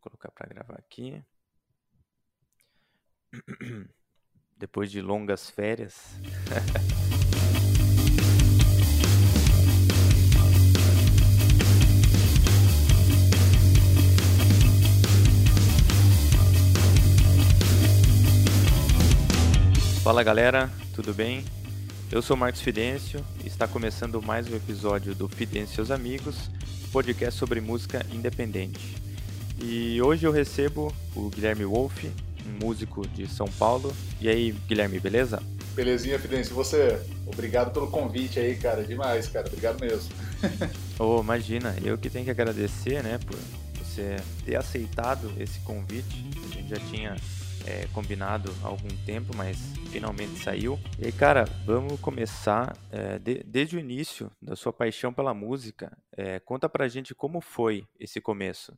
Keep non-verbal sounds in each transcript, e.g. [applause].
Colocar para gravar aqui. [clears throat] Depois de longas férias. [laughs] Fala galera, tudo bem? Eu sou Marcos Fidêncio e está começando mais um episódio do Fidêncio e seus amigos, podcast sobre música independente. E hoje eu recebo o Guilherme Wolff, um músico de São Paulo. E aí, Guilherme, beleza? Belezinha, Fidêncio. E você? Obrigado pelo convite aí, cara. Demais, cara. Obrigado mesmo. [laughs] oh, imagina, eu que tenho que agradecer, né, por você ter aceitado esse convite. A gente já tinha é, combinado há algum tempo, mas finalmente saiu. E aí, cara, vamos começar é, de, desde o início da sua paixão pela música. É, conta pra gente como foi esse começo.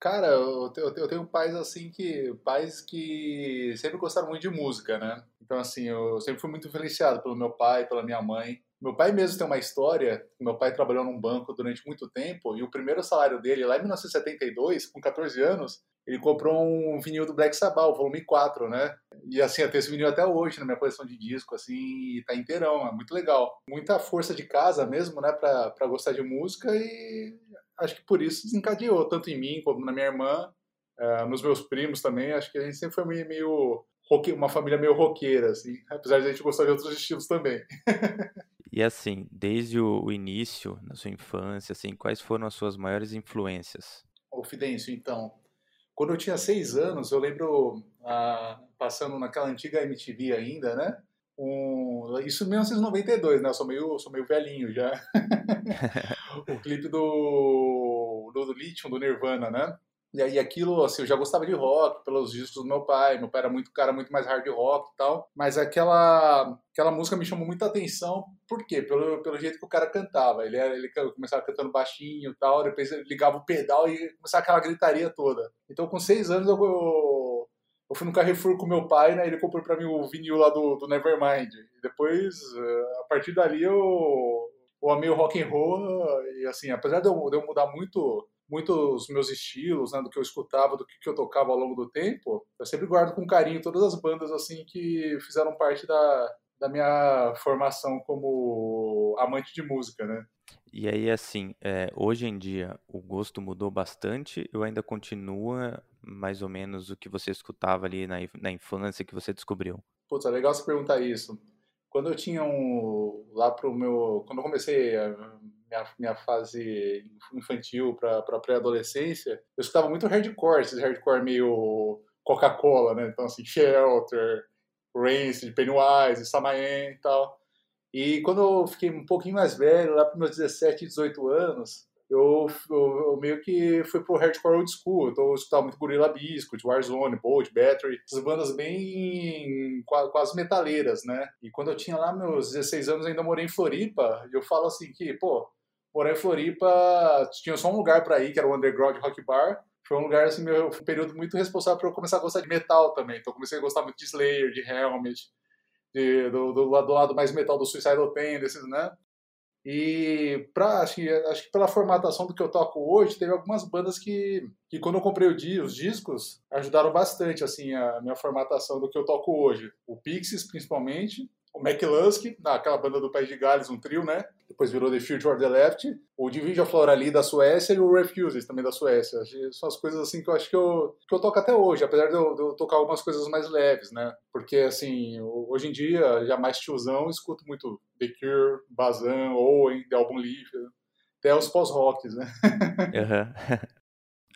Cara, eu, eu, tenho pais assim que. pais que sempre gostaram muito de música, né? Então, assim, eu sempre fui muito influenciado pelo meu pai, pela minha mãe. Meu pai mesmo tem uma história. Meu pai trabalhou num banco durante muito tempo e o primeiro salário dele, lá em 1972, com 14 anos, ele comprou um vinil do Black Sabbath, volume 4, né? E assim, eu tenho esse vinil até hoje na minha coleção de disco, assim, e tá inteirão, é muito legal. Muita força de casa mesmo, né, pra, pra gostar de música e acho que por isso desencadeou, tanto em mim como na minha irmã, uh, nos meus primos também. Acho que a gente sempre foi meio, meio uma família meio roqueira, assim, apesar de a gente gostar de outros estilos também. [laughs] e assim, desde o início, na sua infância, assim, quais foram as suas maiores influências? O Fidêncio, então, quando eu tinha seis anos, eu lembro ah, passando naquela antiga MTV ainda, né? Um, isso em 1992, né? Eu sou meio, sou meio velhinho já. [laughs] o clipe do, do, do Lithium, do Nirvana, né? E aí aquilo, assim, eu já gostava de rock pelos discos do meu pai. Meu pai era muito cara, muito mais hard rock e tal. Mas aquela, aquela música me chamou muita atenção. Por quê? Pelo, pelo jeito que o cara cantava. Ele, ele começava cantando baixinho e tal. Depois ele ligava o pedal e começava aquela gritaria toda. Então com seis anos eu, eu, fui no Carrefour com meu pai, né? Ele comprou para mim o vinil lá do, do Nevermind. E depois, eh, a partir dali eu, eu amei o rock and roll. E assim, apesar de eu, de eu mudar muito muitos meus estilos, né, do que eu escutava, do que, eu tocava ao longo do tempo, eu sempre guardo com carinho todas as bandas assim que fizeram parte da, da minha formação como amante de música, né? E aí, assim, é, hoje em dia o gosto mudou bastante ou ainda continua mais ou menos o que você escutava ali na, na infância que você descobriu? Putz, é legal você perguntar isso. Quando eu tinha um. Lá pro meu. Quando eu comecei a minha, minha fase infantil para pré-adolescência, eu escutava muito hardcore, esses hardcore meio Coca-Cola, né? Então, assim, [laughs] Shelter, Rancid, Pennywise, Samayen e tal. E quando eu fiquei um pouquinho mais velho, lá para meus 17, 18 anos, eu, eu, eu, meio que fui pro hardcore old school. Então eu escutava muito Gorilla Biscuit, Warzone, Bolt, Battery, essas bandas bem quase metaleiras, né? E quando eu tinha lá meus 16 anos, ainda morei em Floripa, e eu falo assim que, pô, morar em Floripa tinha só um lugar para ir, que era o Underground Rock Bar. Foi um lugar, assim, meu, um período muito responsável para eu começar a gostar de metal também. Então comecei a gostar muito de Slayer, de Helmet, de, do, do, do, lado mais metal do Suicidal Tendencies, né? E pra, acho, que, acho que pela formatação do que eu toco hoje, teve algumas bandas que, que quando eu comprei os discos, ajudaram bastante assim a minha formatação do que eu toco hoje. O Pixies, principalmente, o McLusk, aquela banda do País de Gales, um trio, né? Depois virou The Future of the Left. O Division Florali da Suécia e o Refuses também da Suécia. São as coisas assim que eu acho que eu, que eu toco até hoje, apesar de eu, de eu tocar algumas coisas mais leves, né? Porque, assim, hoje em dia, já mais tiozão, escuto muito The Cure, Bazan, Owen, The Album Leaf, até os pós-rocks, né? [laughs] uhum. [laughs]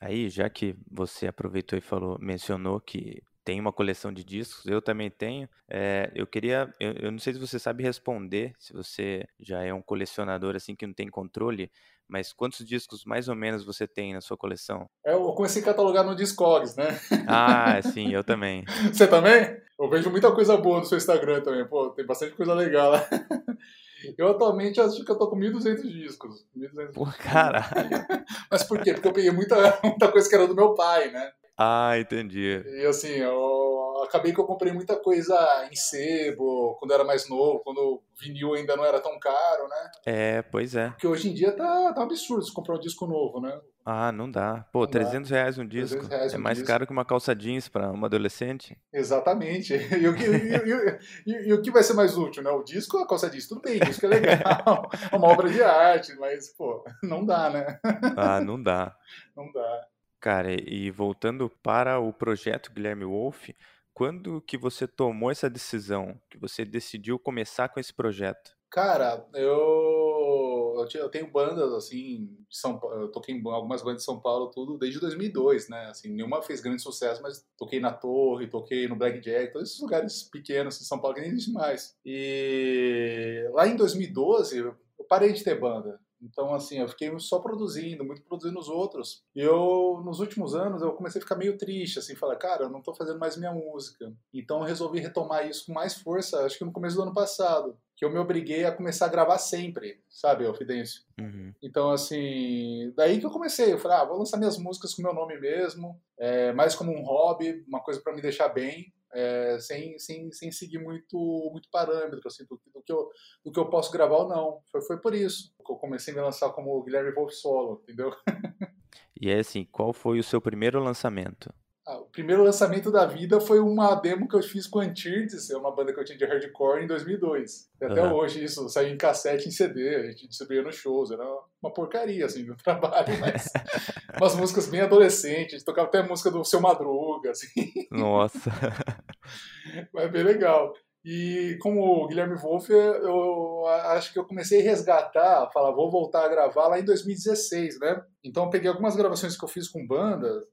Aí, já que você aproveitou e falou, mencionou que tem uma coleção de discos, eu também tenho. É, eu queria, eu, eu, não sei se você sabe responder, se você já é um colecionador assim que não tem controle, mas quantos discos mais ou menos você tem na sua coleção? É, eu comecei a catalogar no Discogs, né? Ah, [laughs] sim, eu também. você também? Eu vejo muita coisa boa no seu Instagram também, pô, tem bastante coisa legal lá. [laughs] Eu atualmente acho que eu tô com 1.200 discos. 1.200 Pô, caralho. [laughs] Mas por quê? Porque eu peguei muita, muita coisa que era do meu pai, né? Ah, entendi. E assim, eu, acabei que eu comprei muita coisa em sebo, quando era mais novo, quando o vinil ainda não era tão caro, né? É, pois é. Porque hoje em dia tá, tá um absurdo se comprar um disco novo, né? Ah, não dá. Pô, Não 300 reais um 300 disco. reais É um mais disco. caro que uma calça jeans pra uma adolescente. Exatamente. [laughs] E o, que, e- e- e o que vai ser mais útil, né? O disco ou a calça jeans? Tudo bem, o disco é legal, [laughs] é uma obra de arte, mas, pô, não dá, né? Ah, não dá. Não dá. Cara, e voltando para o projeto Guilherme Wolf, quando que você tomou essa decisão? Que você decidiu começar com esse projeto? Cara, eu, eu, tenho bandas, assim, São eu toquei em algumas bandas de São Paulo, tudo, desde 2002, né? Assim, nenhuma fez grande sucesso, mas toquei na Torre, toquei no Blackjack, todos esses lugares pequenos em São Paulo que nem existe mais. E lá em 2012, eu parei de ter banda. Então, assim, eu fiquei só produzindo, muito produzindo os outros. E eu, nos últimos anos, eu comecei a ficar meio triste, assim, falar, cara, eu não tô fazendo mais minha música. Então, eu resolvi retomar isso com mais força, acho que no começo do ano passado. Que eu me obriguei a começar a gravar sempre, sabe, ô Fidêncio? Uhum. Então, assim, daí que eu comecei. Eu falei, ah, vou lançar minhas músicas com meu nome mesmo, é, mais como um hobby, uma coisa para me deixar bem, é, sem, sem, sem seguir muito, muito parâmetro, assim, do, do que eu, do que eu posso gravar ou não. Foi, foi por isso que eu comecei a me lançar como Guilherme Wolf Solo, entendeu? E é assim, qual foi o seu primeiro lançamento? Primeiro lançamento da vida foi uma demo que eu fiz com a Antirdes, é uma banda que eu tinha de hardcore em 2002. E até Aham. hoje isso saiu em cassete em CD, a gente distribuía nos shows, era uma porcaria assim do [laughs] trabalho, mas [laughs] umas músicas bem adolescentes, a gente tocava até a música do Seu Madruga, assim, Nossa. [laughs] mas bem legal. E como o Guilherme Wolff, eu acho que eu comecei a resgatar, falar, vou voltar a gravar lá em 2016, né? Então eu peguei algumas gravações que eu fiz com bandas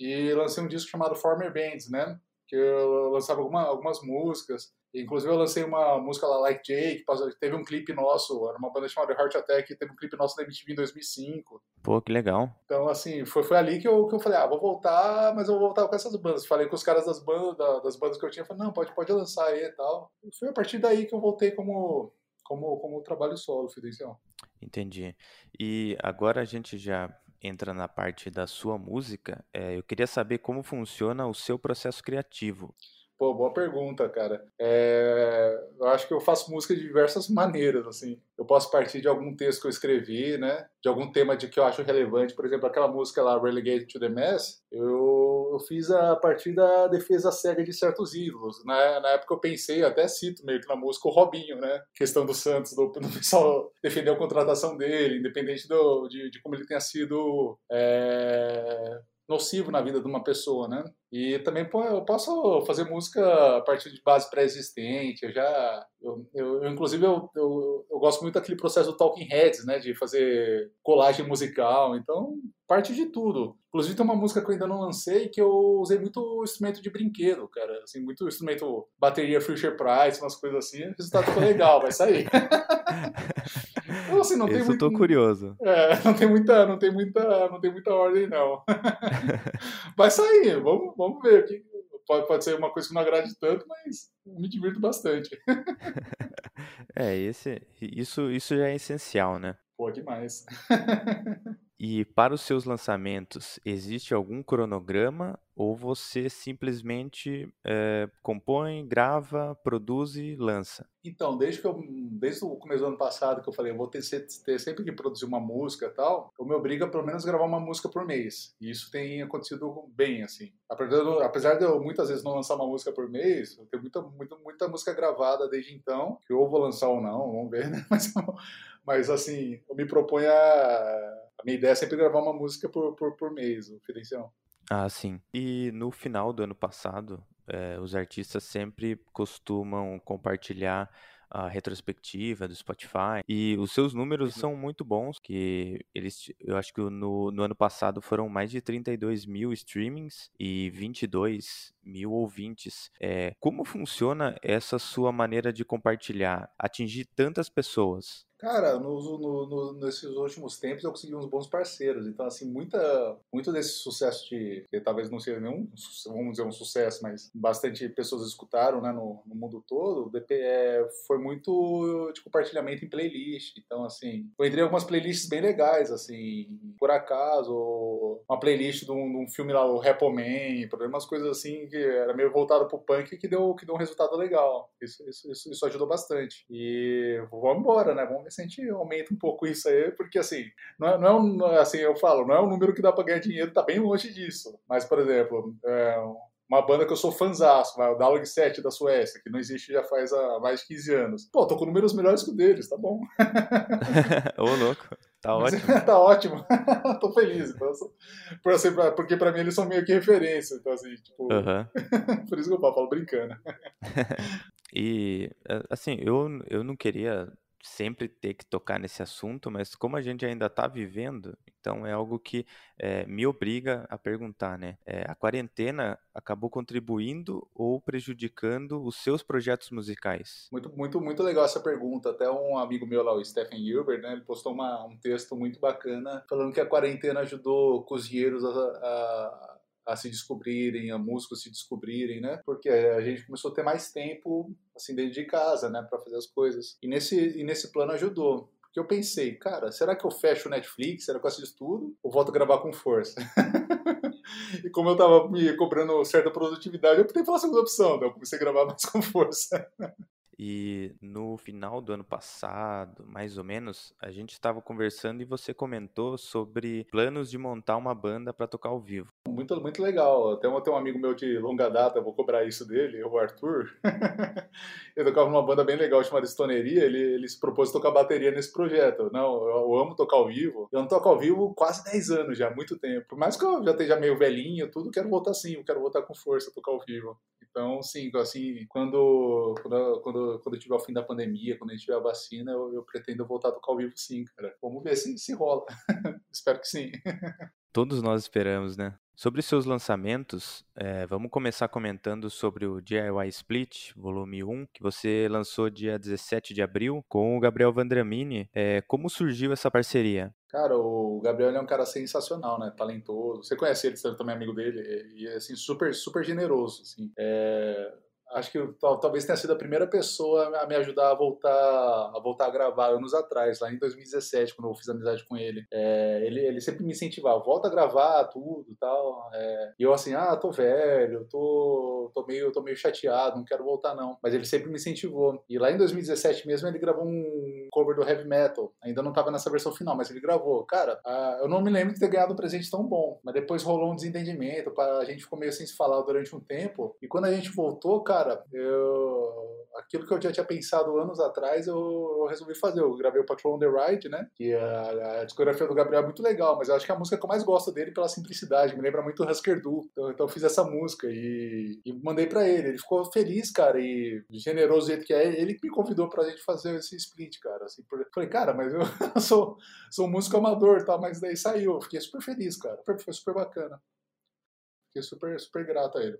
e lancei um disco chamado Former Bands, né? Que eu lançava alguma- algumas músicas. Inclusive eu lancei uma música lá, Like Jake, teve um clipe nosso, era uma banda chamada Heart Attack, teve um clipe nosso na MTV em 2005. Pô, que legal. Então, assim, foi, foi ali que eu, que eu falei, ah, vou voltar, mas eu vou voltar com essas bandas. Falei com os caras das bandas, da- das bandas que eu tinha, falei, não, pode, pode lançar aí e tal. E foi a partir daí que eu voltei como, como, como trabalho solo, Fidencial. Entendi. E agora a gente já entra na parte da sua música. É, eu queria saber como funciona o seu processo criativo. Pô, boa pergunta, cara. É, eu acho que eu faço música de diversas maneiras, assim. Eu posso partir de algum texto que eu escrevi, né? De algum tema de que eu acho relevante. Por exemplo, aquela música lá, Relegated to the Mass, eu, eu fiz a partir da defesa cega de certos ídolos. Na, na época eu pensei, eu até cito meio que na música, o Robinho, né? Questão do Santos, do, do pessoal defender a contratação dele, independente do, de, de como ele tenha sido... é, nocivo na vida de uma pessoa, né? E também pô, eu posso fazer música a partir de base pré-existente. Eu já, eu, eu- eu, inclusive eu, eu, eu gosto muito daquele processo do Talking Heads, né? De fazer colagem musical. Então parte de tudo. Inclusive tem uma música que eu ainda não lancei que eu usei muito instrumento de brinquedo, cara. Assim, muito instrumento bateria Fisher Price, umas coisas assim. O resultado ficou legal, vai sair. [laughs] Então, assim, não tem Esse eu muito, tô curioso. é, [laughs] não tem muita, não tem muita, não tem muita ordem não. [laughs] Vai sair, vamos, vamos ver. que Pode, pode ser uma coisa que não agrade tanto, mas me divirto bastante. [laughs] É, esse, isso, isso já é essencial, né? Pô, demais. E para os seus lançamentos, existe algum cronograma ou você simplesmente eh, compõe, grava, produz e lança? Então, desde que eu, desde o começo do ano passado que eu falei, eu vou ter, ter sempre que produzir uma música e tal, eu me obrigo a pelo menos gravar uma música por mês. E isso tem acontecido bem, assim. Apesar de, eu- muitas vezes não lançar uma música por mês, eu tenho muita, muita, muita música gravada desde então, que eu vou lançar ou não, vamos ver, [laughs] né? Mas, mas assim, eu me proponho a. A minha ideia é sempre gravar uma música por, por, por mês, o Fidencial. Ah, sim. E no final do ano passado, eh, os artistas sempre costumam compartilhar a retrospectiva do Spotify e os seus números são muito bons, que eles, eu acho que no, no ano passado foram mais de 32 mil streamings e 22 mil ouvintes. Eh, como funciona essa sua maneira de compartilhar, atingir tantas pessoas? Cara, no, no, no, nesses últimos tempos eu consegui uns bons parceiros. Então, assim, muita, muito desse sucesso de. Talvez não seja nenhum, vamos dizer, um sucesso, mas bastante pessoas escutaram né, no, no mundo todo. É, foi muito de compartilhamento em playlist. Então, assim, eu entrei algumas playlists bem legais, assim, por acaso, uma playlist de um, de um filme lá, o Rapple Man, umas coisas assim que era meio voltado pro punk que deu, que deu um resultado legal. Isso, isso, isso, isso ajudou bastante. E vamos embora, né? Vamos se a gente aumenta um pouco isso aí, porque assim, não é, não é um, assim, eu falo, não é um número que dá pra ganhar dinheiro, tá bem longe disso. Mas, por exemplo, é, uma banda que eu sou fãzaço, o Dalag 7 da Suécia, que não existe já faz há mais de 15 anos. Pô, tô com números melhores que o deles, tá bom. [laughs] Ô, louco. Tá ótimo. [laughs] tá ótimo. [laughs] tô feliz. Então, por, assim, porque pra mim eles são meio que referência. Então, assim, tipo. por isso que eu falo brincando. e, assim, eu, eu não queria sempre ter que tocar nesse assunto, mas como a gente ainda está vivendo, então é algo que é, me obriga a perguntar, né? É, a quarentena acabou contribuindo ou prejudicando os seus projetos musicais? Muito, muito, muito legal essa pergunta. Até um amigo meu lá, o Stephen Gilbert, né? Ele postou uma, um texto muito bacana falando que a quarentena ajudou cozinheiros a, a a se descobrirem, a músicos se descobrirem, né? Porque a gente começou a ter mais tempo, assim, dentro de casa, né, para fazer as coisas. E nesse, e nesse plano ajudou. Porque eu pensei, cara, será que eu fecho o Netflix? Será que eu assisto tudo? Ou volto a gravar com força? [laughs] e como eu tava me cobrando certa produtividade, eu optei pela segunda opção, então eu comecei a gravar mais com força. E no final do ano passado, mais ou menos, a gente estava conversando e você comentou sobre planos de montar uma banda para tocar ao vivo. Muito, muito legal. Tem um, tem um amigo meu de longa data, vou cobrar isso dele, o Arthur. [laughs] ele tocava numa banda bem legal chamada Estoneria. Ele, ele se propôs tocar bateria nesse projeto. Não, eu, eu, amo tocar ao vivo. Eu não toco ao vivo quase 10 anos já, muito tempo. Por mais que eu já esteja meio velhinho, tudo, quero voltar sim, quero voltar com força a tocar ao vivo. Então, sim, assim, quando, quando, quando, quando tiver o fim da pandemia, quando a gente tiver a vacina, eu, eu pretendo voltar a tocar ao vivo sim, cara. Vamos ver se, se rola. [laughs] Espero que sim. Todos nós esperamos, né? Sobre seus lançamentos, é, vamos começar comentando sobre o DIY Split, volume 1, que você lançou dia 17 de abril com o Gabriel Vandramini. É, como surgiu essa parceria? Cara, o Gabriel é um cara sensacional, né? Talentoso. Você conhece ele, você também é amigo dele. E, assim, super, super generoso, assim. É acho que talvez tenha sido a primeira pessoa a me ajudar a voltar a voltar a gravar anos atrás, lá em 2017, quando eu fiz amizade com ele. É, ele, ele sempre me incentivava, volta a gravar tudo tal. É, e eu assim, ah, tô velho, tô, tô, meio, tô meio chateado, não quero voltar não. Mas ele sempre me incentivou. E lá em 2017 mesmo ele gravou um cover do Heavy Metal. Ainda não tava nessa versão final, mas ele gravou. Cara, eu não me lembro de ter ganhado um presente tão bom. Mas depois rolou um desentendimento, a gente ficou meio sem se falar durante um tempo. E quando a gente voltou, cara, cara, eu aquilo que eu já tinha pensado anos atrás, eu, eu resolvi fazer. Eu gravei o Patrol on the Ride, né? Que a, a, discografia do Gabriel é muito legal, mas eu acho que é a música que eu mais gosto dele pela simplicidade, me lembra muito Husker Du. Então, então eu fiz essa música e, e mandei para ele. Ele ficou feliz, cara, e generoso do jeito que é. Ele me convidou pra gente fazer esse split, cara. Assim, por... Falei, cara, mas eu [laughs] sou, sou um músico amador, tá? Mas daí saiu. Fiquei super feliz, cara. Foi super bacana. Fiquei super, super grato a ele.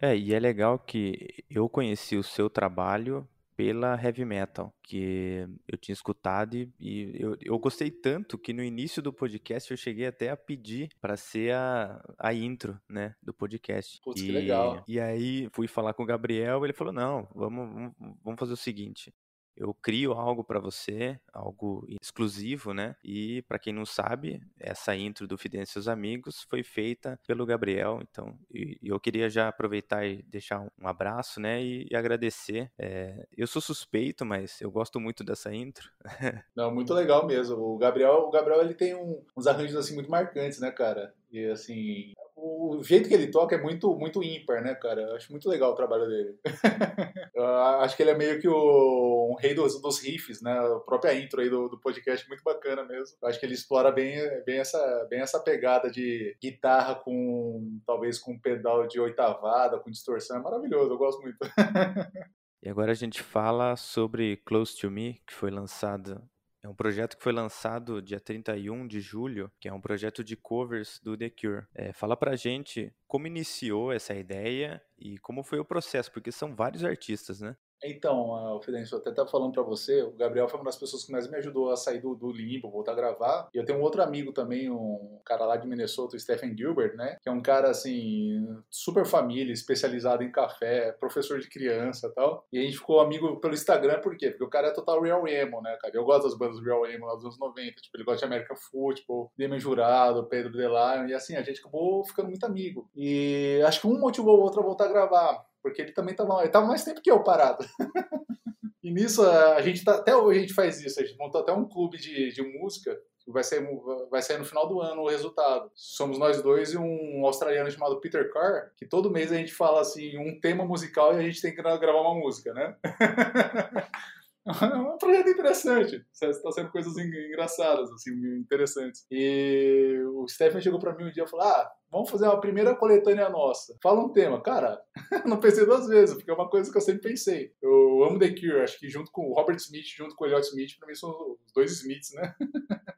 É, e é legal que eu conheci o seu trabalho pela heavy metal, que eu tinha escutado e, e eu, eu gostei tanto que no início do podcast eu cheguei até a pedir para ser a, a intro, né, do podcast. Putz, e, que legal. E aí fui falar com o Gabriel, ele falou: "Não, vamos, vamos, vamos fazer o seguinte, eu crio algo para você, algo exclusivo, né? E para quem não sabe, essa intro do Fidel e seus amigos foi feita pelo Gabriel. Então, e, eu queria já aproveitar e deixar um abraço, né? E, e agradecer. É, eu sou suspeito, mas eu gosto muito dessa intro. [laughs] não, muito legal mesmo. O Gabriel, o Gabriel ele tem um, uns arranjos assim muito marcantes, né, cara? E assim, o jeito que ele toca é muito, muito ímpar, né, cara? Eu acho muito legal o trabalho dele. [laughs] acho que ele é meio que o um rei dos, dos riffs, né? A própria intro aí do, do podcast muito bacana mesmo. Eu acho que ele explora bem, bem, essa, bem essa pegada de guitarra com, talvez, com pedal de oitavada, com distorção. É maravilhoso, eu gosto muito. [laughs] e agora a gente fala sobre Close to Me, que foi lançado é um projeto que foi lançado dia 31 de julho, que é um projeto de covers do The Cure. É, fala pra gente como iniciou essa ideia e como foi o processo, porque são vários artistas, né? Então, uh, Fidencio, eu até estava falando para você, o Gabriel foi uma das pessoas que mais me ajudou a sair do, do limbo, voltar a gravar. E eu tenho um outro amigo também, um cara lá de Minnesota, o Stephen Gilbert, né? Que é um cara, assim, super família, especializado em café, professor de criança e tal. E a gente ficou amigo pelo Instagram, por quê? Porque o cara é total real emo, né, cara? Eu gosto das bandas real emo lá dos anos 90. Tipo, ele gosta de American Football, Demian Jurado, Pedro Delion. E assim, a gente acabou ficando muito amigo. E acho que um motivou o outro a voltar a gravar porque ele também estava ele tava mais tempo que eu parado. [laughs] e nisso, a gente tá, até hoje a gente faz isso, a gente montou até um clube de, de música, vai sair, vai sair no final do ano o resultado. Somos nós dois e um australiano chamado Peter Carr, que todo mês a gente fala assim, um tema musical e a gente tem que gravar uma música, né? [laughs] [laughs] É um projeto interessante. Está sendo coisas engraçadas, assim, interessantes. E o Stephen chegou para mim um dia e falou: Ah, vamos fazer uma primeira coletânea nossa. Fala um tema. Cara, [laughs] não pensei duas vezes, porque é uma coisa que eu sempre pensei. Eu amo The Cure, acho que junto com o Robert Smith, junto com o Elliot Smith, para mim são os dois Smiths, né? [laughs]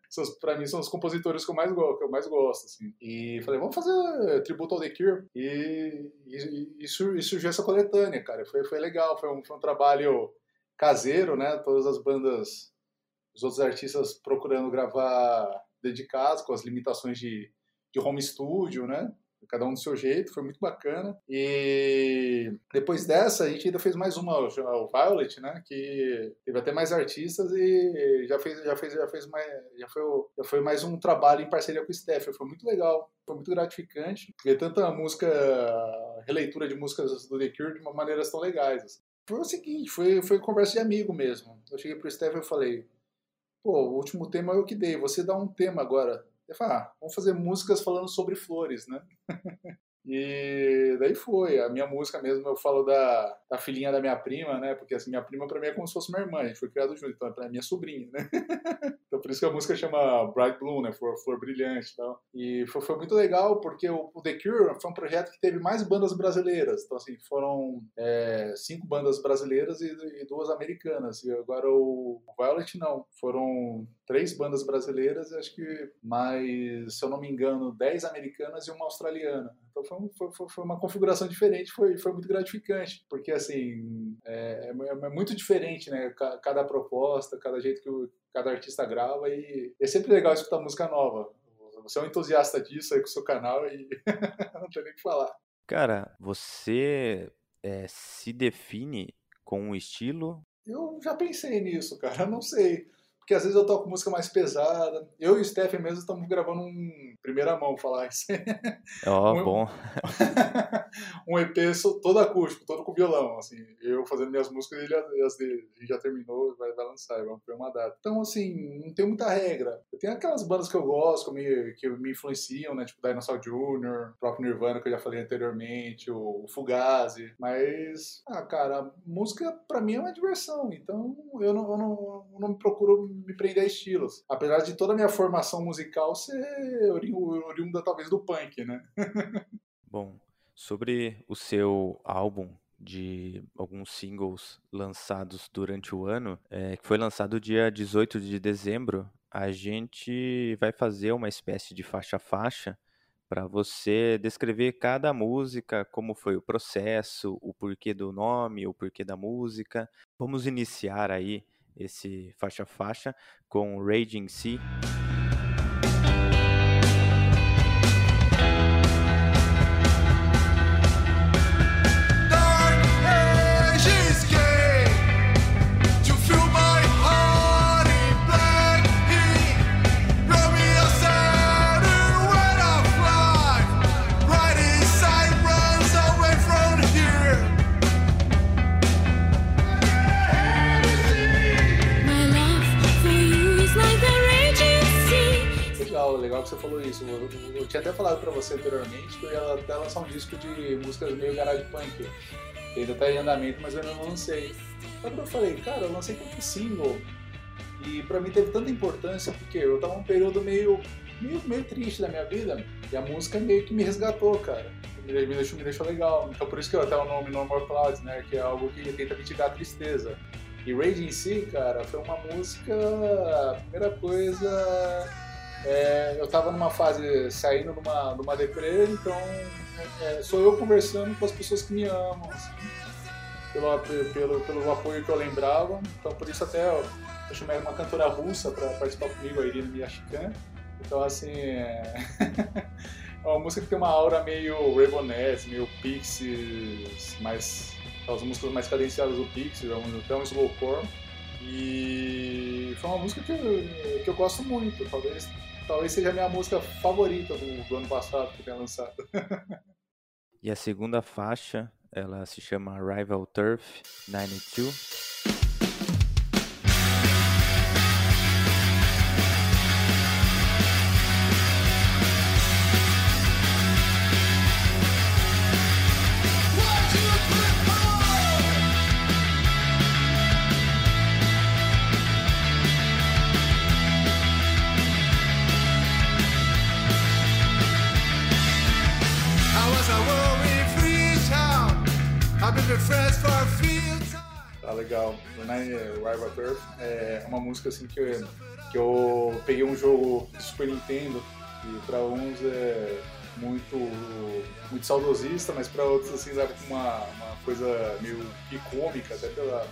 para mim são os compositores que eu mais, que eu mais gosto, assim. E falei, vamos fazer tributo ao The Cure. E, e, e, surgiu essa coletânea, cara. Foi, foi legal, foi um, foi um trabalho caseiro, né? Todas as bandas, os outros artistas procurando gravar dedicados, com as limitações de, de home studio, né? Cada um do seu jeito, foi muito bacana. E depois dessa, a gente ainda fez mais uma, o Violet, né? Que teve até mais artistas e já fez, já fez, já fez mais, já foi, já foi mais um trabalho em parceria com o Steph. Foi muito legal, foi muito gratificante ver tanta música, releitura de músicas do The Cure de maneiras tão legais. Assim foi o seguinte, foi, foi conversa de amigo mesmo. Eu cheguei pro Stefan e falei, pô, o último tema eu que dei, você dá um tema agora. Ele falou, ah, vamos fazer músicas falando sobre flores, né? [laughs] E daí foi. A minha música mesmo, eu falo da, da filhinha da minha prima, né? Porque assim, minha prima pra mim é como se fosse minha irmã, a gente foi criado junto, então é minha sobrinha, né? [laughs] então por isso que a música chama Bright Bloom, né? Flor, flor brilhante e tal. E foi, foi muito legal porque o, o, The Cure foi um projeto que teve mais bandas brasileiras. Então, assim, foram é, cinco bandas brasileiras e, e, duas americanas. E agora o Violet não. Foram três bandas brasileiras, acho que mais, se eu não me engano, dez americanas e uma australiana. Então foi, foi, foi, uma configuração diferente, foi, foi muito gratificante, porque assim é, é, é muito diferente, né? Cada proposta, cada jeito que o, cada artista grava e é sempre legal escutar música nova. Você é um entusiasta disso aí com o seu canal e [laughs] não tem nem o que falar. Cara, você é, se define com um estilo? Eu já pensei nisso, cara. Não sei. Porque às vezes eu toco música mais pesada. Eu e o Stephen mesmo estamos gravando um primeira mão, falar isso. [laughs] Ó, oh, um, bom. [laughs] um EP todo acústico, todo com violão, assim. Eu fazendo minhas músicas e ele já terminou, vai, vai lançar, vamos ter uma data. Então, assim, não tem muita regra. Eu tenho aquelas bandas que eu gosto, que me, que me influenciam, né? Tipo Dinosaur Jr., o próprio Nirvana, que eu já falei anteriormente, o Fugazi. Mas, ah, cara, música pra mim é uma diversão. Então, eu não, eu não, eu não me procuro me prender a estilos. Apesar de toda a minha formação musical ser oriunda talvez do punk, né? [laughs] Bom, sobre o seu álbum de alguns singles lançados durante o ano, é, que foi lançado dia 18 de dezembro, a gente vai fazer uma espécie de faixa-faixa para você descrever cada música, como foi o processo, o porquê do nome, o porquê da música. Vamos iniciar aí esse faixa faixa com Raging Sea. Legal que você falou isso. Eu, eu, tinha até falado pra você anteriormente que eu ia até lançar um disco de músicas meio garage punk. Que ainda tá em andamento, mas eu ainda não lancei. Que eu falei, cara, eu lancei tanto single. E pra mim teve tanta importância porque eu tava num período meio, meio, meio triste da minha vida. E a música meio que me resgatou, cara. Me deixou, me deixou legal. Então por isso que eu até o nome No More Clouds, né? Que é algo que tenta mitigar a tristeza. E Rage em si, cara, foi uma música. Primeira coisa é, eu estava numa fase saindo numa, numa deprê, então é, sou eu conversando com as pessoas que me amam. Assim. pelo, pelo, pelo apoio que eu lembrava. Então por isso até eu, eu chamei uma cantora russa para participar comigo, a Irina Miyashikan. Então assim, é... é [laughs] uma música que tem uma aura meio Ravenette, meio Pixies, mais aquelas músicas mais cadenciadas do Pixies, até um slowcore. E foi uma música que eu, que eu gosto muito, talvez, talvez seja a minha música favorita do, do ano passado que tenha lançado. e a segunda faixa, ela se chama Rival Turf 92. Legal. Rival Turf é uma música assim que eu, que eu peguei um jogo de Super Nintendo e para uns é muito muito saudosista, mas para outros assim com uma, uma coisa meio cômica, até pela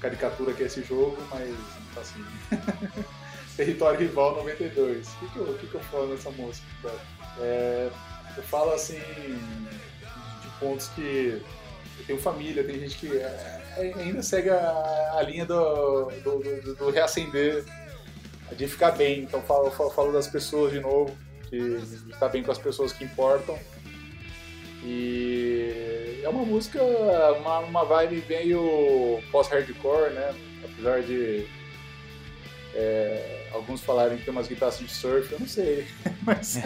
caricatura que é esse jogo, mas assim. [laughs] Território Rival 92. O que, que, eu, que, que eu falo nessa música? É, eu falo assim de pontos que eu tenho família, tem gente que é, é, ainda segue a, a linha do, do, do, do, reacender, de ficar bem. Então falo, falo das pessoas de novo, de, estar bem com as pessoas que importam. E é uma música, uma, uma vibe meio pós-hardcore, né? Apesar de é, alguns falarem que tem umas guitarras de surf, eu não sei, [laughs] mas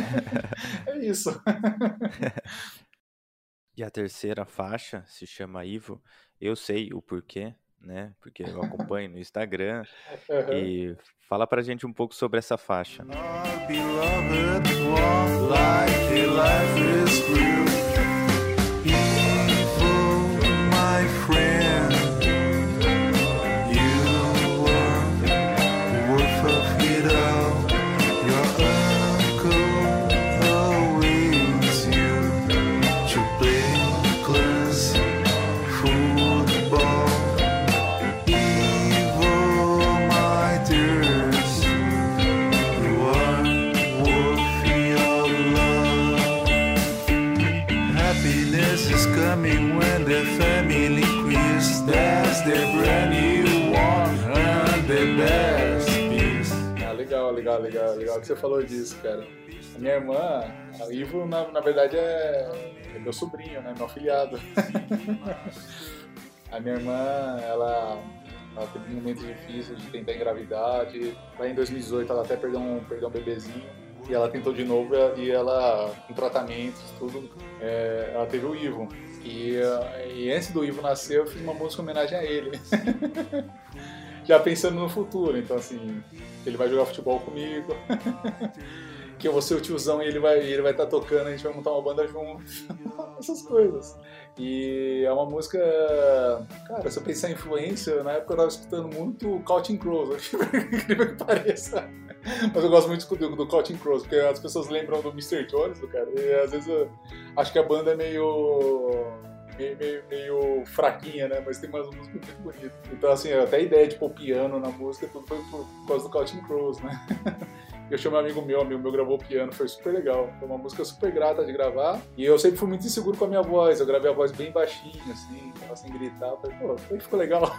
é isso. [laughs] E a terceira faixa se chama Ivo. Eu sei o porquê, né? Porque eu acompanho no Instagram. [laughs] Uhum. E fala pra gente um pouco sobre essa faixa. Legal, legal, legal que você falou disso, cara. A minha irmã, a Ivo, na, na verdade, é, é meu sobrinho, né? Meu afilhado. [laughs] a minha irmã, ela, ela teve momentos difíceis de tentar engravidar. Lá em 2018 ela até perdeu um, perdeu um bebezinho. E ela tentou de novo e ela, com tratamentos, tudo, é, ela teve o Ivo. E, e antes do Ivo nascer, eu fiz uma música em homenagem a ele. [laughs] já pensando no futuro. Então, assim, ele vai jogar futebol comigo. [laughs] que eu vou ser o tiozão e ele vai ele vai estar tá tocando, a gente vai montar uma banda junto. [laughs] Essas coisas. E é uma música. Cara, se eu pensar em influência, na época eu tava escutando muito Counting Crows, [laughs] incrível que pareça. Mas eu gosto muito do, do Counting Crows, porque as pessoas lembram do Mr. Jones, do cara. E às vezes eu acho que a banda é meio meio, meio, meio, fraquinha, né? Mas tem umas músicas muito bonitas. Então, assim, até a ideia de pôr piano na música, tudo foi por causa do Counting Crows, né? [laughs] Eu chamei um amigo meu, amigo meu gravou piano, foi super legal. Foi uma música super grata de gravar. E eu sempre fui muito inseguro com a minha voz. Eu gravei a voz bem baixinha, assim, tava sem gritar. Falei, pô, foi ficou legal. [laughs]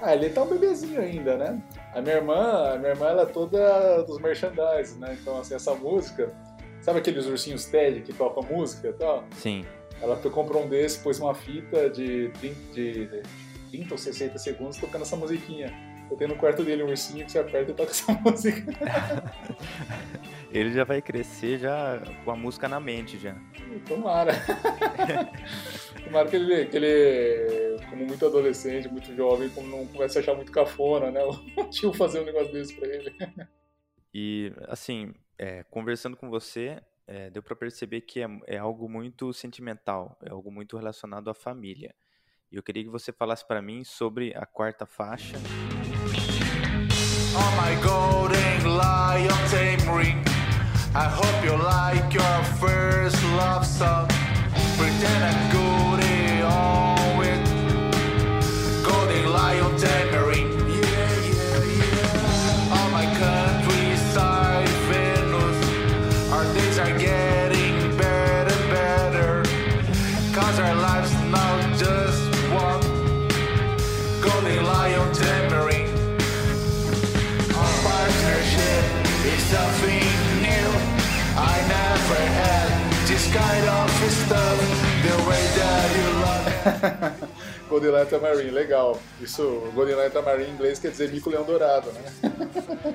ah, ele tá um bebezinho ainda, né? A minha irmã, a minha irmã, ela é toda dos merchandise, né? Então, assim, essa música. Sabe aqueles ursinhos TED que tocam música e tal? Sim. Ela comprou um desse, pôs uma fita de 30, de 30 ou 60 segundos tocando essa musiquinha. Eu tenho no quarto dele um ursinho que você aperta e toca essa [laughs] música. [laughs] Ele já vai crescer já com a música na mente já. Tomara. [laughs] Tomara que ele, que ele, como muito adolescente, muito jovem, como não comece a achar muito cafona, né? O tio fazer um negócio desse pra ele. E, assim, é, conversando com você, é, deu para perceber que é, é, algo muito sentimental, é algo muito relacionado à família. E eu queria que você falasse para mim sobre a quarta faixa. Oh my golden lion tame ring I hope you like your first love song Pretend I'm good [laughs] Golden Lantern Marine, legal. Isso, Golden Lantern Marine em inglês quer dizer mico leão dourado, né? [laughs]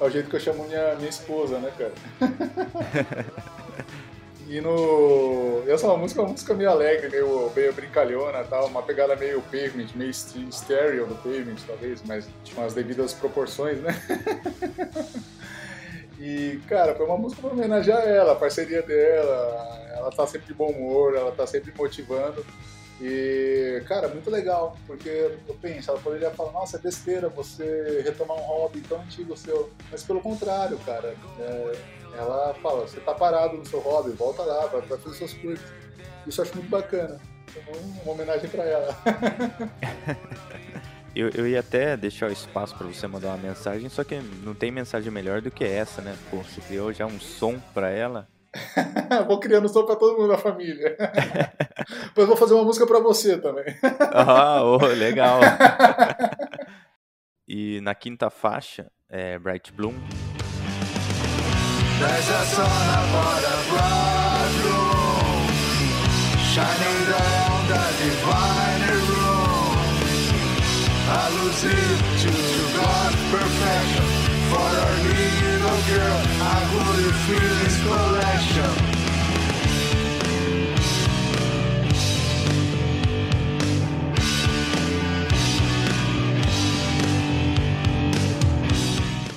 é o jeito que eu chamo minha, minha esposa, né, cara? [laughs] E no. Essa é uma música, uma música meio alegre, meio, meio brincalhona tal, uma pegada meio pavement, meio stereo do pavement, talvez, mas com as devidas proporções, né? e, cara, foi uma música pra homenagear ela, a parceria dela, ela tá sempre de bom humor, ela tá sempre motivando. E, cara, muito legal, porque eu penso, ela poderia falar, nossa, é besteira você retomar um hobby tão antigo seu. Mas pelo contrário, cara, é, ela fala, você tá parado no seu hobby, volta lá, vai fazer suas coisas. Isso eu acho muito bacana. Então, uma homenagem para ela. [laughs] eu, eu ia até deixar o espaço para você mandar uma mensagem, só que não tem mensagem melhor do que essa, né? Pô, você criou já um som para ela. [laughs] vou criando som para todo mundo da família. [laughs] Depois vou fazer uma música para você também. ah, oh, legal. [laughs] e na quinta faixa, é Bright Bloom. There's a sun upon a broad room, shining down the divine room. Allusive to God's perfection for our little girl. I would feel this collection.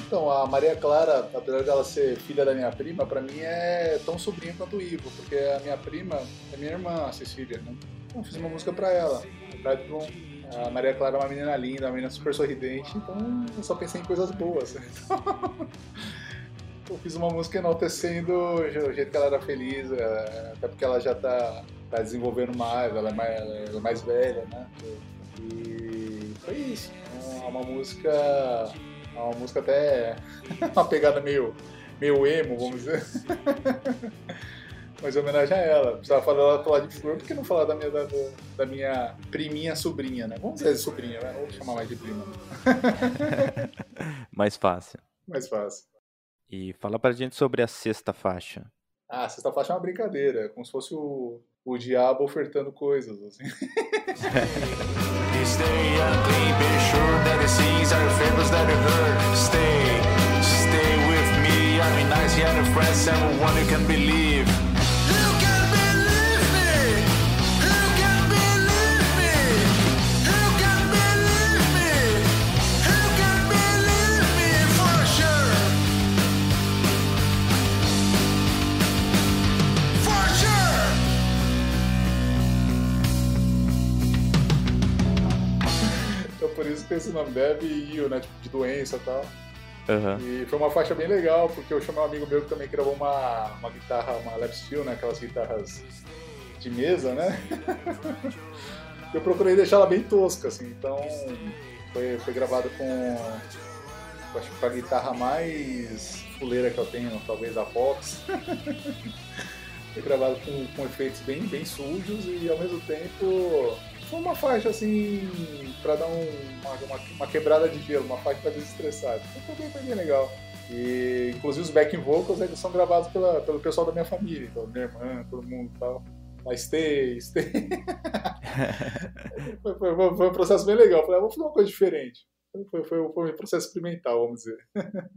Então, a Maria Clara, apesar dela ser filha da minha prima, para mim é tão sobrinha quanto o Ivo, porque a minha prima é minha irmã, a Cecília, né? Então, fiz uma música para ela. A Maria Clara é uma menina linda, uma menina super sorridente, então eu só pensei em coisas boas. [laughs] eu fiz uma música enaltecendo o jeito que ela era feliz, é, até porque ela já tá, tá desenvolvendo mais, ela é mais, ela é mais velha, né? E foi isso. É uma música é uma música até [laughs] uma pegada meio, meio emo, vamos dizer. [laughs] Mas em homenagem a ela. Precisava falar, falar de flor, por que não falar da minha, da, da minha priminha sobrinha, né? Vamos dizer sobrinha, né? Vou chamar mais de prima. [laughs] mais fácil. Mais fácil. E fala pra gente sobre a sexta faixa. Ah, a sexta faixa é uma brincadeira, como se fosse o, o diabo ofertando coisas, assim. [laughs] stay unclean, be sure that the seas are favors that hurt. Stay, stay with me. I mean, nice, yeah, the friends, everyone you can believe. Esse nome, Dev e Io, né? Tipo, de doença e tal. Uhum. E foi uma faixa bem legal, porque eu chamei um amigo meu que também gravou uma, uma guitarra, uma lap steel, né? Aquelas guitarras de mesa, né? [laughs] eu procurei deixar ela bem tosca, assim, então foi, foi gravado com, acho que com a guitarra mais fuleira que eu tenho, talvez a Fox. [laughs] foi gravado com, com efeitos bem, bem sujos e ao mesmo tempo foi uma faixa assim, pra dar um, uma, uma, quebrada de gelo, uma faixa pra desestressar. Foi bem, foi bem legal. E inclusive os backing vocals eles são gravados pela, pelo pessoal da minha família, então minha irmã, todo mundo e tal. Mas stay, stay. [laughs] foi, foi, foi, um processo bem legal. Falei, ah, vou fazer uma coisa diferente. Foi, foi, foi um processo experimental, vamos dizer. [laughs]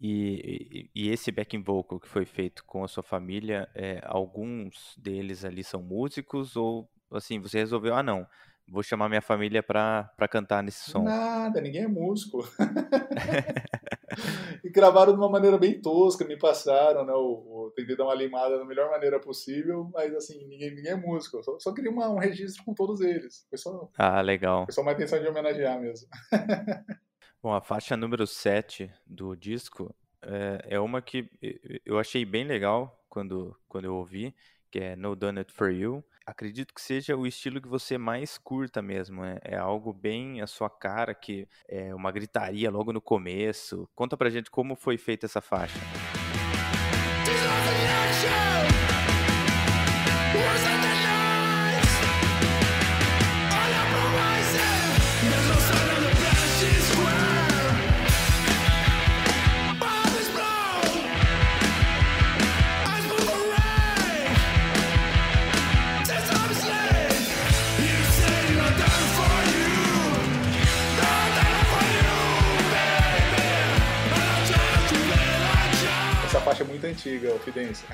E, e, esse backing vocal que foi feito com a sua família, é, alguns deles ali são músicos ou assim, você resolveu, ah não, vou chamar minha família pra, pra cantar nesse som? Nada, ninguém é músico. [laughs] e gravaram de uma maneira bem tosca, me passaram, né? Eu, eu, tentei dar uma limada da melhor maneira possível, mas assim, ninguém, ninguém é músico. Eu só, só queria uma, um registro com todos eles. Foi só, ah, legal. Foi só uma intenção de homenagear mesmo. [laughs] Bom, a faixa número 7 do disco é, é uma que eu achei bem legal quando, quando eu ouvi, que é No Done It For You acredito que seja o estilo que você mais curta mesmo. Né? É algo bem a sua cara, que é uma gritaria logo no começo. Conta pra gente como foi feita essa faixa. Antiga, o Fidência.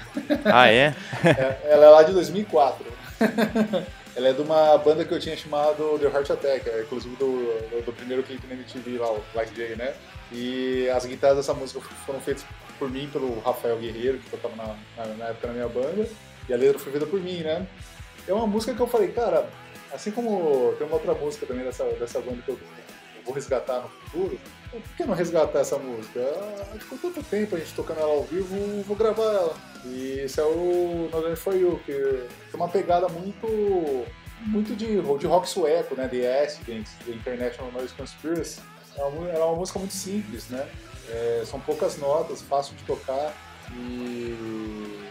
Ah, é? [laughs] é? Ela é lá de 2004. [laughs] Ela é de uma banda que eu tinha chamado The Heart Attack, é, inclusive do, do, do primeiro clipe na MTV lá, o Black J, né? E as guitarras dessa música foram feitas por mim, pelo Rafael Guerreiro, que tocava na, na, na época na minha banda, e a letra foi feita por mim, né? É uma música que eu falei, cara, assim como tem uma outra música também dessa, dessa banda que eu, eu vou resgatar no futuro, por que não resgatar essa música? Ah, ficou tanto tempo a gente tocando ela ao vivo, vou gravar ela. E esse é o Northern For You, que tem uma pegada muito muito de, de rock sueco, né? The Accidents, The International Noise Conspiracy. É uma, é uma música muito simples, né? É, são poucas notas, fácil de tocar e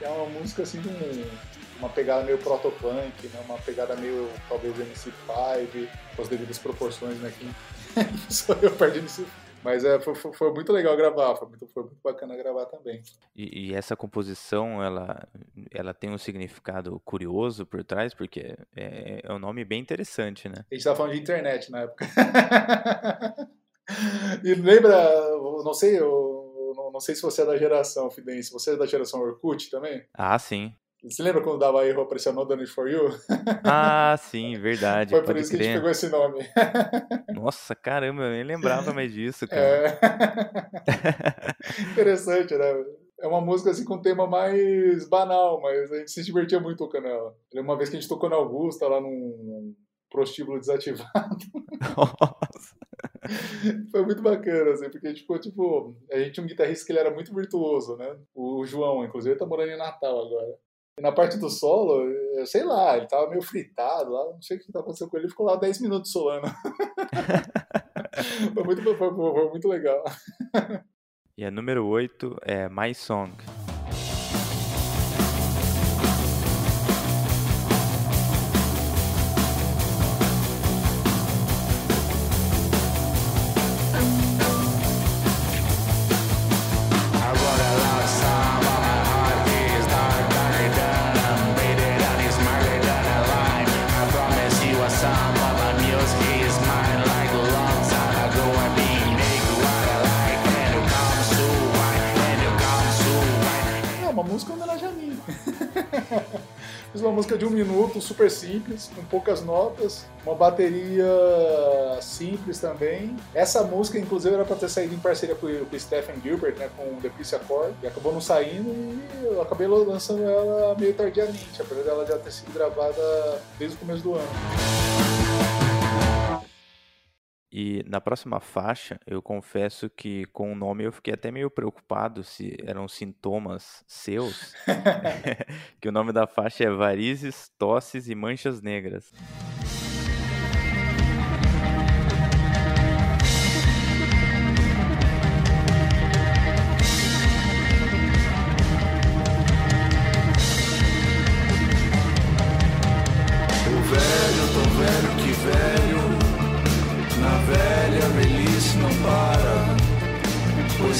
é uma música assim de um, uma pegada meio protopunk, né? uma pegada meio talvez MC5, com as devidas proporções, né? Que [laughs] sou eu de MC5. Mas é, foi, foi, muito legal gravar, foi muito, foi muito bacana gravar também. E, e, essa composição, ela, ela tem um significado curioso por trás, porque é, é um nome bem interessante, né? A gente estava falando de internet na época. [laughs] e lembra, não sei, eu, não sei se você é da geração Fidense, você é da geração Orkut também? Ah, sim. Você lembra quando dava erro No Done For You? [laughs] Ah, sim, verdade. Foi por isso crer. que a gente pegou esse nome. [laughs] Nossa, caramba, eu nem lembrava mais disso, cara. É... [laughs] Interessante, né? É uma música assim com um tema mais banal, mas a gente se divertia muito tocando ela. Uma vez que a gente tocou na Augusta, lá num prostíbulo desativado. Nossa. Foi muito bacana, assim, porque tipo, tipo, a gente tinha um guitarrista que ele era muito virtuoso, né? O João, inclusive, ele tá morando em Natal agora. E na parte do solo, sei lá, ele tava meio fritado lá, não sei o que tá acontecendo com ele, ele ficou lá 10 minutos solando. [laughs] foi, muito, foi, foi muito legal. E a número 8 é My Song. Música de um minuto, super simples, com poucas notas, uma bateria simples também. Essa música, inclusive, era para ter saído em parceria com, o Stephen Gilbert, né, com The Peace Accord, e acabou não saindo e eu acabei lançando ela meio tardiamente, apesar dela já ter sido gravada desde o começo do ano. E na próxima faixa, eu confesso que com o nome eu fiquei até meio preocupado se eram sintomas seus. [laughs] [laughs] que o nome da faixa é Varizes, Tosses e Manchas Negras.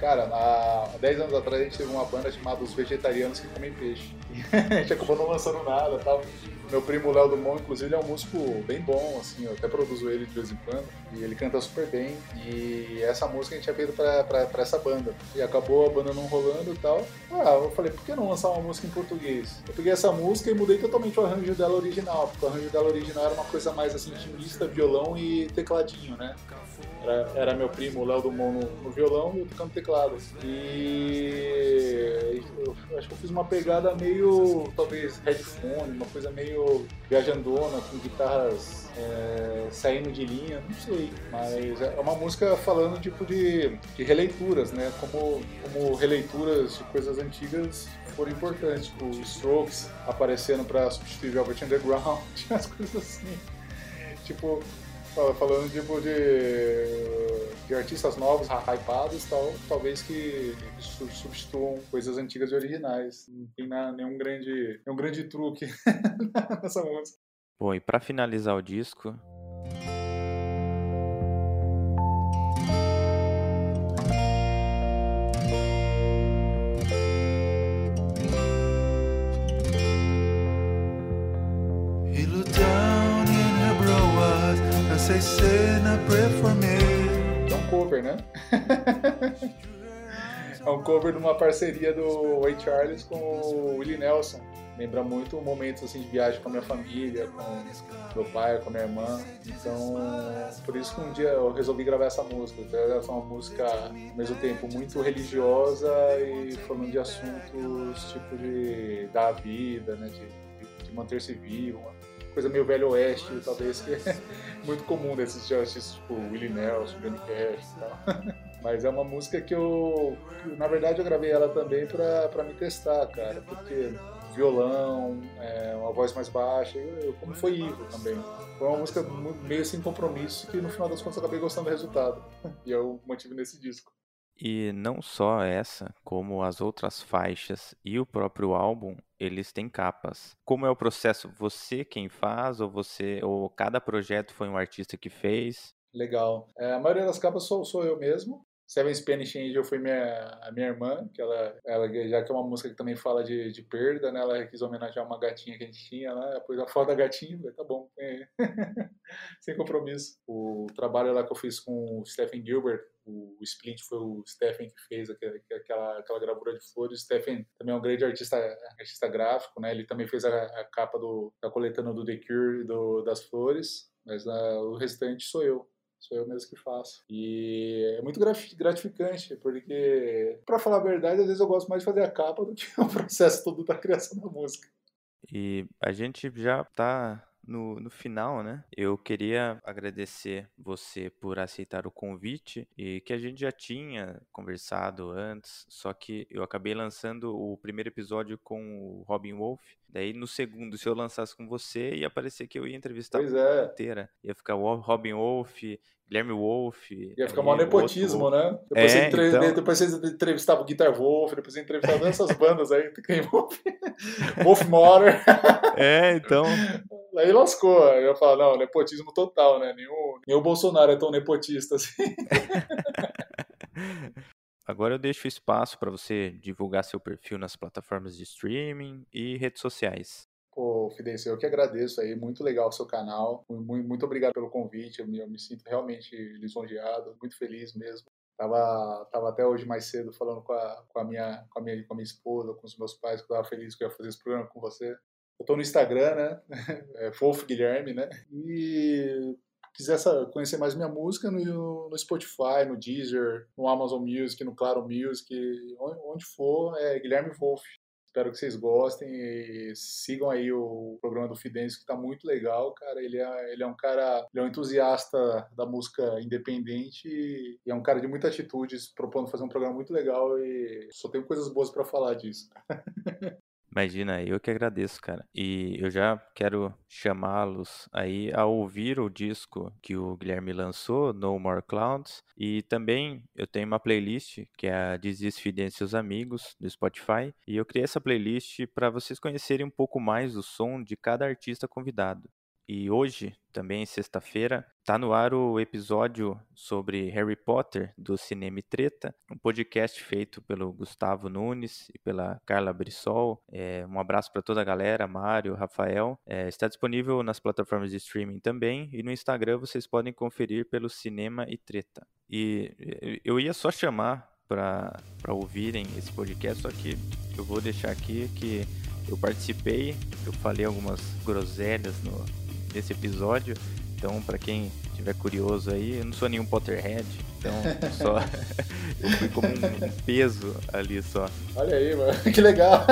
Cara, há 10 anos atrás a gente teve uma banda chamada Os Vegetarianos que Comem Peixe. [laughs] a gente acabou não lançando nada tal. Meu primo Léo Dumont, inclusive, é um músico bem bom, assim, eu até produzo ele de vez em quando, e ele canta super bem. E essa música a gente tinha feito pra, pra, pra essa banda. E acabou a banda não rolando e tal. Ah, eu falei, por que não lançar uma música em português? Eu peguei essa música e mudei totalmente o arranjo dela original, porque o arranjo dela original era uma coisa mais assim, intimista, violão e tecladinho, né? Era, era meu primo, Léo Dumont, no, no, violão e eu tocando teclado. E eu, eu acho que eu fiz uma pegada meio, talvez, headphone, uma coisa meio viajandona, com guitarras é, saindo de linha, não sei. Mas é uma música falando tipo de, de releituras, né? Como, como releituras de coisas antigas foram importantes, tipo Strokes aparecendo para substituir Velvet Underground, [laughs] as coisas assim. Tipo, falando tipo de, de artistas novos, hypados tal, talvez que substituam coisas antigas e originais. Não tem nenhum grande, nenhum grande truque [laughs] nessa música. Bom, e para finalizar o disco, cover, né? é um cover de uma parceria do Ray Charles com o Willie Nelson lembra muito momentos assim de viagem com a minha família, com meu pai, com a minha irmã. Então, por isso que um dia eu resolvi gravar essa música. Ela é uma música, ao mesmo tempo, muito religiosa e falando de assuntos tipo de da vida, né, de, de manter-se vivo, coisa meio velho oeste, talvez que é [laughs] muito comum desses artistas tipo Willie Nelson, Johnny Cash e tal. [laughs] Mas é uma música que eu, na verdade, eu gravei ela também para me testar, cara, porque violão, é, uma voz mais baixa, eu, como foi Ivo também. Foi uma música meio sem compromisso que no final das contas eu acabei gostando do resultado. [laughs] E eu mantive nesse disco. E não só essa, como as outras faixas e o próprio álbum, eles têm capas. Como é o processo? Você quem faz ou você ou cada projeto foi um artista que fez? Legal. É, a maioria das capas sou, sou eu mesmo. Seven Spanish Angel foi minha, a minha irmã, que ela, ela, já que é uma música que também fala de, de perda, né? Ela quis homenagear uma gatinha que a gente tinha lá, depois a foto da gatinha, tá bom, é. [laughs] sem compromisso. O trabalho lá que eu fiz com o Stephen Gilbert, o split foi o Stephen que fez aquela, aquela gravura de flores. O Stephen também é um grande artista, artista gráfico, né? Ele também fez a, a capa do, da coletânea do The Cure do, das flores, mas uh, o restante sou eu sou eu mesmo que faço. E é muito gratificante, porque, para falar a verdade, às vezes eu gosto mais de fazer a capa do que [laughs] o processo todo da criação da música. E a gente já tá no, no final, né? Eu queria agradecer você por aceitar o convite e que a gente já tinha conversado antes, só que eu acabei lançando o primeiro episódio com o Robin Wolf. Daí no segundo, se eu lançasse com você, ia parecer que eu ia entrevistar pois a é. inteira. Ia ficar o Robin Wolf, Guilherme Wolf. Ia ficar mal nepotismo, outro... né? Depois, é, você entre... então... depois você entrevistava o Guitar Wolf, depois você entrevistava essas bandas aí, tem [laughs] Wolf, Wolf Motor. É, então. Aí lascou. Aí eu falo, não, nepotismo total, né? Nenhum, nem o Bolsonaro é tão nepotista assim. [laughs] Agora eu deixo espaço para você divulgar seu perfil nas plataformas de streaming e redes sociais. Pô, Fidencio, eu que agradeço aí, muito legal o seu canal, muito, muito obrigado pelo convite, eu me, eu me, sinto realmente lisonjeado, muito feliz mesmo. Tava, tava até hoje mais cedo falando com a, com a, minha, com a, minha, com a minha esposa, com os meus pais, que eu tava feliz que eu ia fazer esse programa com você. Eu tô no Instagram, né? [laughs] É Wolf Guilherme, né? E quiser conhecer mais minha música no, no, Spotify, no Deezer, no Amazon Music, no Claro Music, onde, for, é Guilherme Wolf. Espero que vocês gostem e sigam aí o programa do Fidêncio, que está muito legal, cara. Ele é, ele é um cara, ele é um entusiasta da música independente e é um cara de muitas atitudes, propondo fazer um programa muito legal e só tenho coisas boas para falar disso. [laughs] Imagina, eu que agradeço, cara. E eu já quero chamá-los aí a ouvir o disco que o Guilherme lançou, No More Clouds. E também eu tenho uma playlist que é a Desisfidência seus amigos do Spotify. E eu criei essa playlist para vocês conhecerem um pouco mais o som de cada artista convidado. E hoje, também sexta-feira, está no ar o episódio sobre Harry Potter do Cinema e Treta, um podcast feito pelo Gustavo Nunes e pela Carla Brissol. É, um abraço para toda a galera, Mário, Rafael. É, está disponível nas plataformas de streaming também e no Instagram vocês podem conferir pelo Cinema e Treta. E eu ia só chamar para ouvirem esse podcast, só que eu vou deixar aqui que eu participei, eu falei algumas groselhas no, desse episódio. Então, para quem tiver curioso aí, eu não sou nenhum Potterhead, então [laughs] só [laughs] eu fui como um, peso ali só. Olha aí, mano, [laughs] que legal.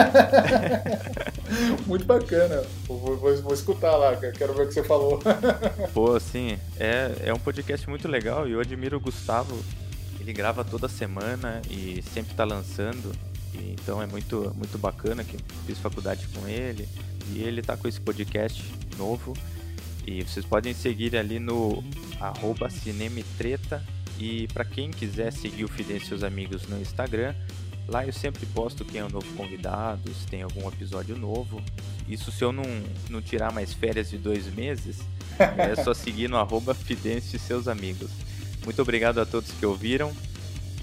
Muito bacana. Vou, vou, vou, escutar lá, quero ver o que você falou. Pô, assim, é, é um podcast muito legal e eu admiro o Gustavo. Ele grava toda semana e sempre tá lançando. E, então é muito, muito bacana que fiz faculdade com ele. E ele tá com esse podcast novo. E vocês podem seguir ali no arroba Cinemetreta. E para quem quiser seguir o Fidência e seus amigos no Instagram, lá eu sempre posto quem é o novo convidado, se tem algum episódio novo. Isso se eu não, não tirar mais férias de dois meses, é só [laughs] seguir no arroba Fidêncio e seus amigos. Muito obrigado a todos que ouviram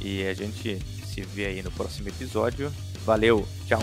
e a gente se vê aí no próximo episódio. Valeu, tchau!